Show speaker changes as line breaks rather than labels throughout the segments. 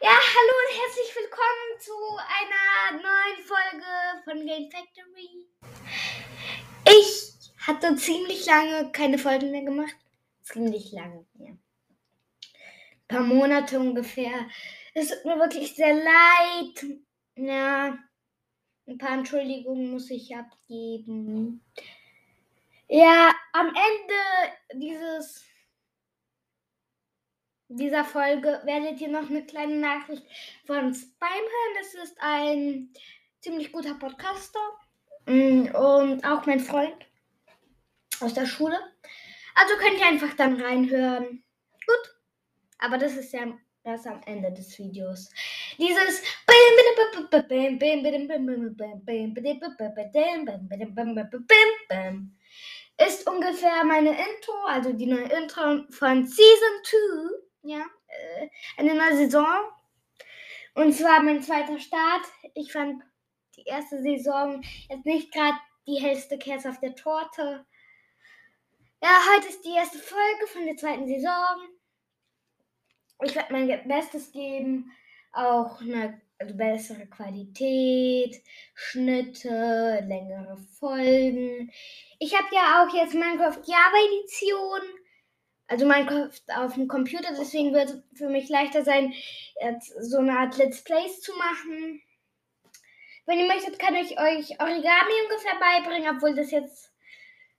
Ja, hallo und herzlich willkommen zu einer neuen Folge von Game Factory. Ich hatte ziemlich lange keine Folgen mehr gemacht. Ziemlich lange, ja. Ein paar Monate ungefähr. Es tut mir wirklich sehr leid. Ja, ein paar Entschuldigungen muss ich abgeben. Ja, am Ende dieses, dieser Folge werdet ihr noch eine kleine Nachricht von Spime hören. Das ist ein ziemlich guter Podcaster mm, und auch mein Freund aus der Schule. Also könnt ihr einfach dann reinhören. Gut, aber das ist ja erst am Ende des Videos. Dieses ist ungefähr meine Intro, also die neue Intro von Season 2. Ja, äh, eine neue Saison. Und zwar mein zweiter Start. Ich fand die erste Saison jetzt nicht gerade die hellste Kerze auf der Torte. Ja, heute ist die erste Folge von der zweiten Saison. Ich werde mein Bestes geben. Auch eine also bessere Qualität, Schnitte, längere Folgen. Ich habe ja auch jetzt Minecraft Java Edition, also Minecraft auf dem Computer, deswegen wird es für mich leichter sein, jetzt so eine Art Let's Plays zu machen. Wenn ihr möchtet, kann ich euch Origami ungefähr beibringen, obwohl das jetzt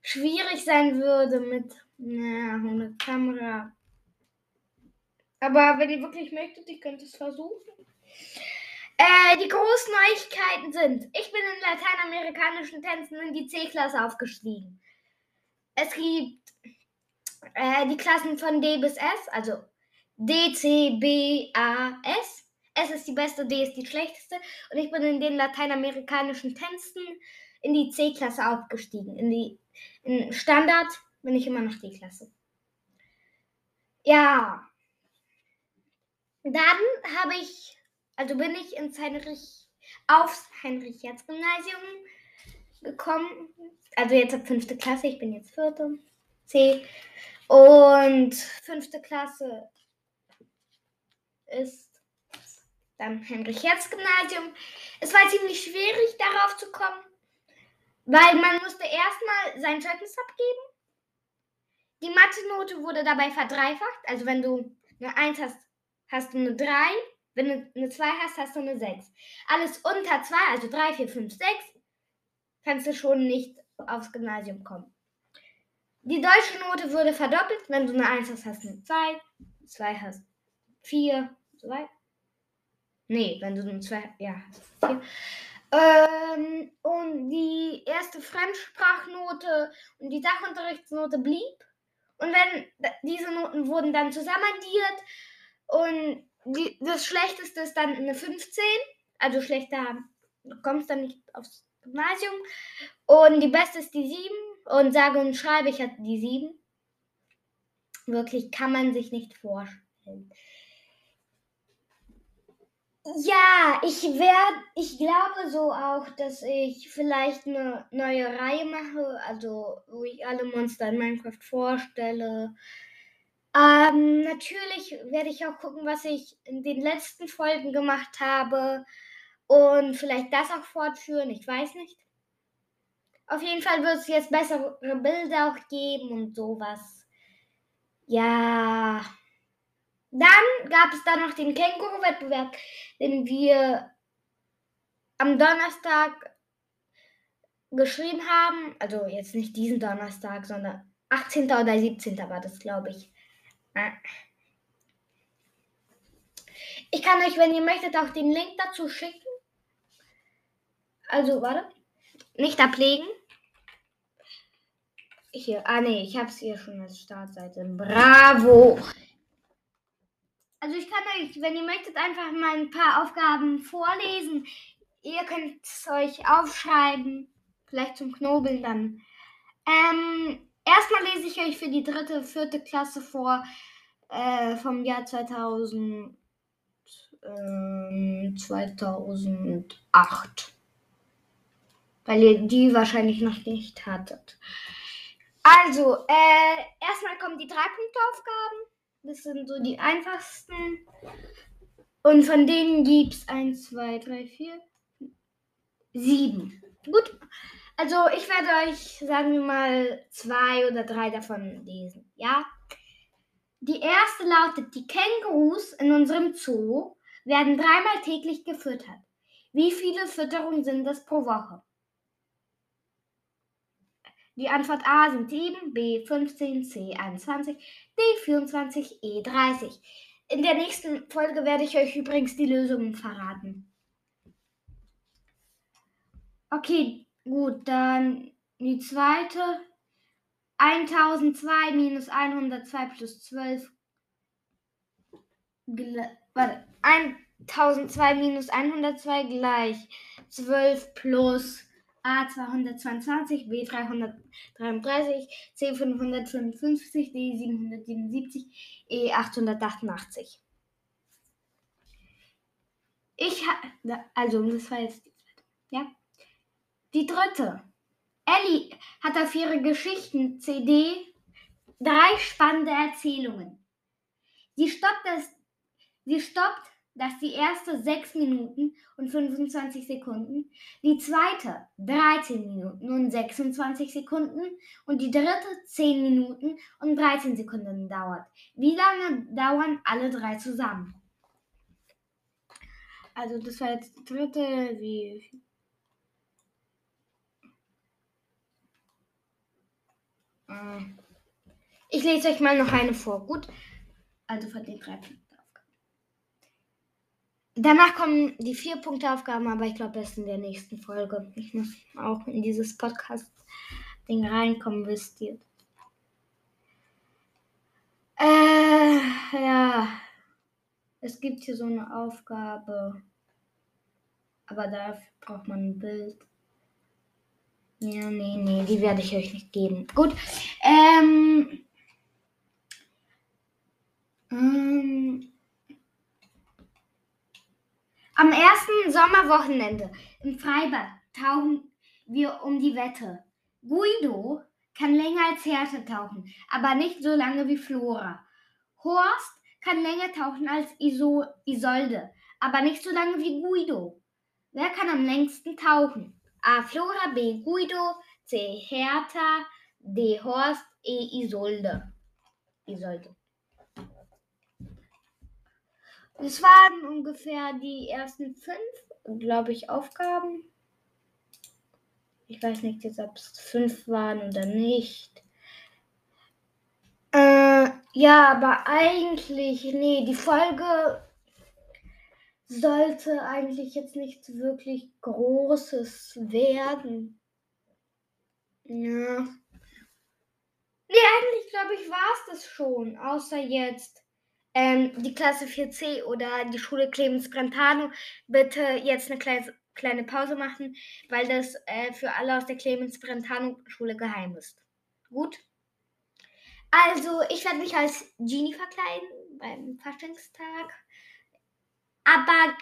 schwierig sein würde mit na, einer Kamera. Aber wenn ihr wirklich möchtet, ich könnte es versuchen. Äh, die großen Neuigkeiten sind, ich bin in lateinamerikanischen Tänzen in die C-Klasse aufgestiegen. Es gibt äh, die Klassen von D bis S, also D, C, B, A, S. S ist die beste, D ist die schlechteste. Und ich bin in den lateinamerikanischen Tänzen in die C-Klasse aufgestiegen. In die in Standard bin ich immer noch D-Klasse. Ja. Dann habe ich also bin ich ins Heinrich, aufs Heinrich-Herz-Gymnasium gekommen. Also jetzt ab fünfte Klasse, ich bin jetzt vierte C. Und fünfte Klasse ist dann Heinrich-Herz-Gymnasium. Es war ziemlich schwierig, darauf zu kommen, weil man musste erstmal sein Zeugnis abgeben. Die Mathe-Note wurde dabei verdreifacht. Also wenn du eine 1 hast, hast du eine 3. Wenn du eine 2 hast, hast du eine 6. Alles unter 2, also 3, 4, 5, 6, kannst du schon nicht aufs Gymnasium kommen. Die deutsche Note wurde verdoppelt. Wenn du eine 1 hast, hast du eine 2. 2 hast 4, so weit. Nee, wenn du eine 2, ja, hast 4. Ähm, und die erste Fremdsprachnote und die Sachunterrichtsnote blieb. Und wenn diese Noten wurden dann zusammenaddiert und die, das Schlechteste ist dann eine 15. Also schlechter, du kommst dann nicht aufs Gymnasium. Und die beste ist die 7. Und sage und schreibe, ich hatte die 7. Wirklich kann man sich nicht vorstellen. Ja, ich werde, ich glaube so auch, dass ich vielleicht eine neue Reihe mache, also wo ich alle Monster in Minecraft vorstelle. Ähm, natürlich werde ich auch gucken, was ich in den letzten Folgen gemacht habe und vielleicht das auch fortführen. Ich weiß nicht. Auf jeden Fall wird es jetzt bessere Bilder auch geben und sowas. Ja. Dann gab es da noch den Känguru-Wettbewerb, den wir am Donnerstag geschrieben haben. Also jetzt nicht diesen Donnerstag, sondern 18. oder 17. war das, glaube ich. Ich kann euch, wenn ihr möchtet, auch den Link dazu schicken. Also, warte. Nicht ablegen. Hier. Ah, nee, ich habe es hier schon als Startseite. Bravo. Also, ich kann euch, wenn ihr möchtet, einfach mal ein paar Aufgaben vorlesen. Ihr könnt es euch aufschreiben. Vielleicht zum Knobeln dann. Ähm, Erstmal lese ich euch für die dritte, vierte Klasse vor äh, vom Jahr 2000, äh, 2008. Weil ihr die wahrscheinlich noch nicht hattet. Also, äh, erstmal kommen die Drei-Punkte-Aufgaben. Das sind so die einfachsten. Und von denen gibt es 1, 2, 3, 4, 7. Gut. Also, ich werde euch, sagen wir mal, zwei oder drei davon lesen. Ja? Die erste lautet: Die Kängurus in unserem Zoo werden dreimal täglich gefüttert. Wie viele Fütterungen sind das pro Woche? Die Antwort A sind 7, B 15, C 21, D 24, E 30. In der nächsten Folge werde ich euch übrigens die Lösungen verraten. Okay, gut, dann die zweite. 1002 minus 102 plus 12. Warte, 1002 minus 102 gleich 12 plus A 222, B 333, C 555, D 777, E 888. Ich habe, also das war jetzt die zweite, ja. Die dritte. Ellie hat auf ihre Geschichten-CD drei spannende Erzählungen. Sie stoppt, das, sie stoppt das die erste 6 Minuten und 25 Sekunden, die zweite 13 Minuten und 26 Sekunden und die dritte 10 Minuten und 13 Sekunden dauert. Wie lange dauern alle drei zusammen? Also das war jetzt die dritte, wie ich lese euch mal noch eine vor, gut? Also von den drei Danach kommen die vier Punkte Aufgaben, aber ich glaube erst in der nächsten Folge. Ich muss auch in dieses Podcast-Ding reinkommen, wisst ihr. Äh, ja. Es gibt hier so eine Aufgabe. Aber dafür braucht man ein Bild. Ja, nee, nee, die werde ich euch nicht geben. Gut. Ähm. ähm am ersten Sommerwochenende im Freibad tauchen wir um die Wette. Guido kann länger als Hertha tauchen, aber nicht so lange wie Flora. Horst kann länger tauchen als Iso Isolde, aber nicht so lange wie Guido. Wer kann am längsten tauchen? A. Flora, B. Guido, C. Hertha, D. Horst, E. Isolde. Isolde. Das waren ungefähr die ersten fünf, glaube ich, Aufgaben. Ich weiß nicht jetzt, ob es fünf waren oder nicht. Äh, ja, aber eigentlich, nee, die Folge sollte eigentlich jetzt nichts wirklich Großes werden. Ja. Nee, eigentlich glaube ich, war es das schon. Außer jetzt ähm, die Klasse 4c oder die Schule Clemens Brentano bitte jetzt eine kleine, kleine Pause machen, weil das äh, für alle aus der Clemens Brentano Schule geheim ist. Gut? Also, ich werde mich als Genie verkleiden beim Faschingstag. Aber,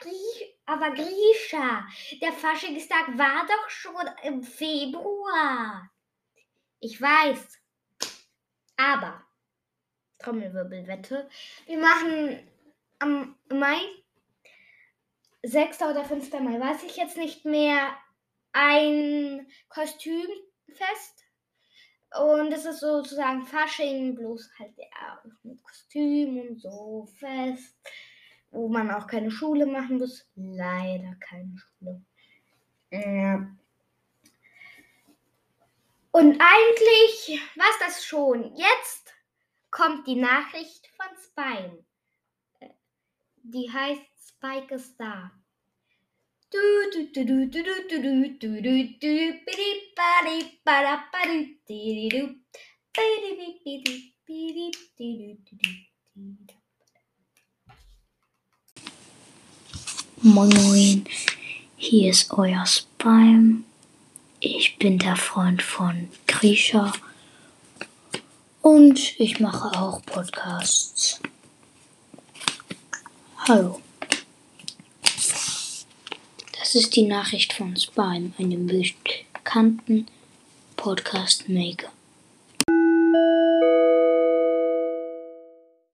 aber Grisha, der Faschingstag war doch schon im Februar. Ich weiß. Aber Trommelwirbelwette. Wir machen am Mai, 6. oder 5. Mai, weiß ich jetzt nicht mehr, ein Kostümfest. Und es ist sozusagen Fasching, bloß halt ja, mit Kostüm und so fest, wo man auch keine Schule machen muss. Leider keine Schule. Und eigentlich war es das schon. Jetzt kommt die Nachricht von Spine. Die heißt Spike ist da.
Moin Moin, hier ist euer Spime. Ich bin der Freund von Grisha und ich mache auch Podcasts. Hallo. Das ist die Nachricht von Spime, einem bekannten Podcast-Maker.